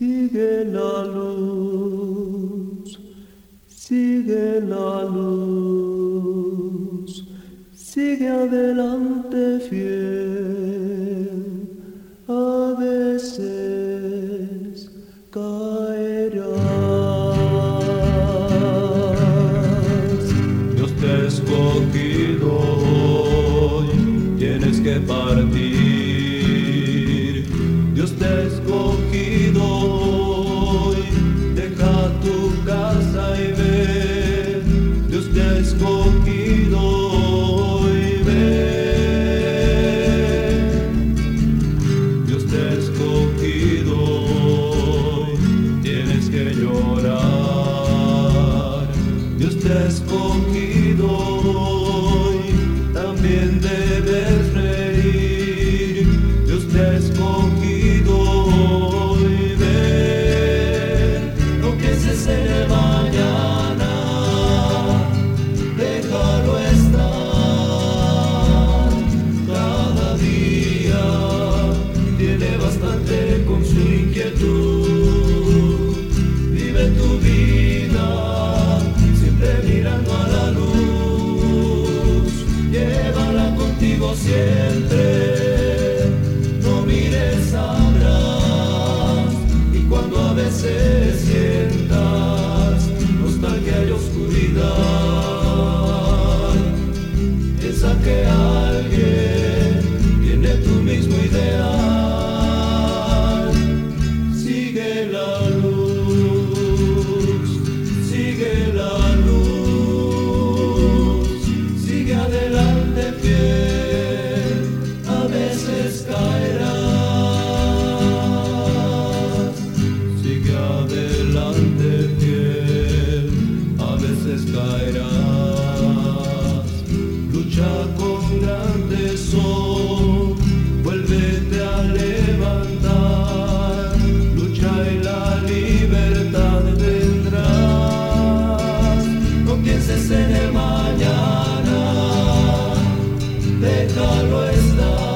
Sigue la luz, sigue la luz, sigue adelante fiel, a veces. No mires a bras y cuando a veces sientas, los tal que hay oscuridad, esa que. caerás. Lucha con gran tesoro, vuélvete a levantar. Lucha y la libertad vendrás. No pienses en el mañana, déjalo estar.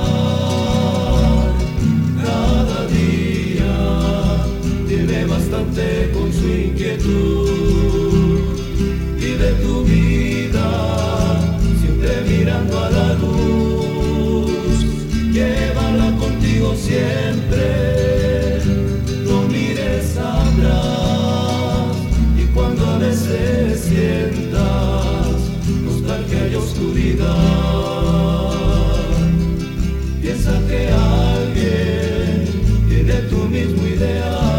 Cada día tiene bastante con su inquietud. también tiene tu mismo ideal.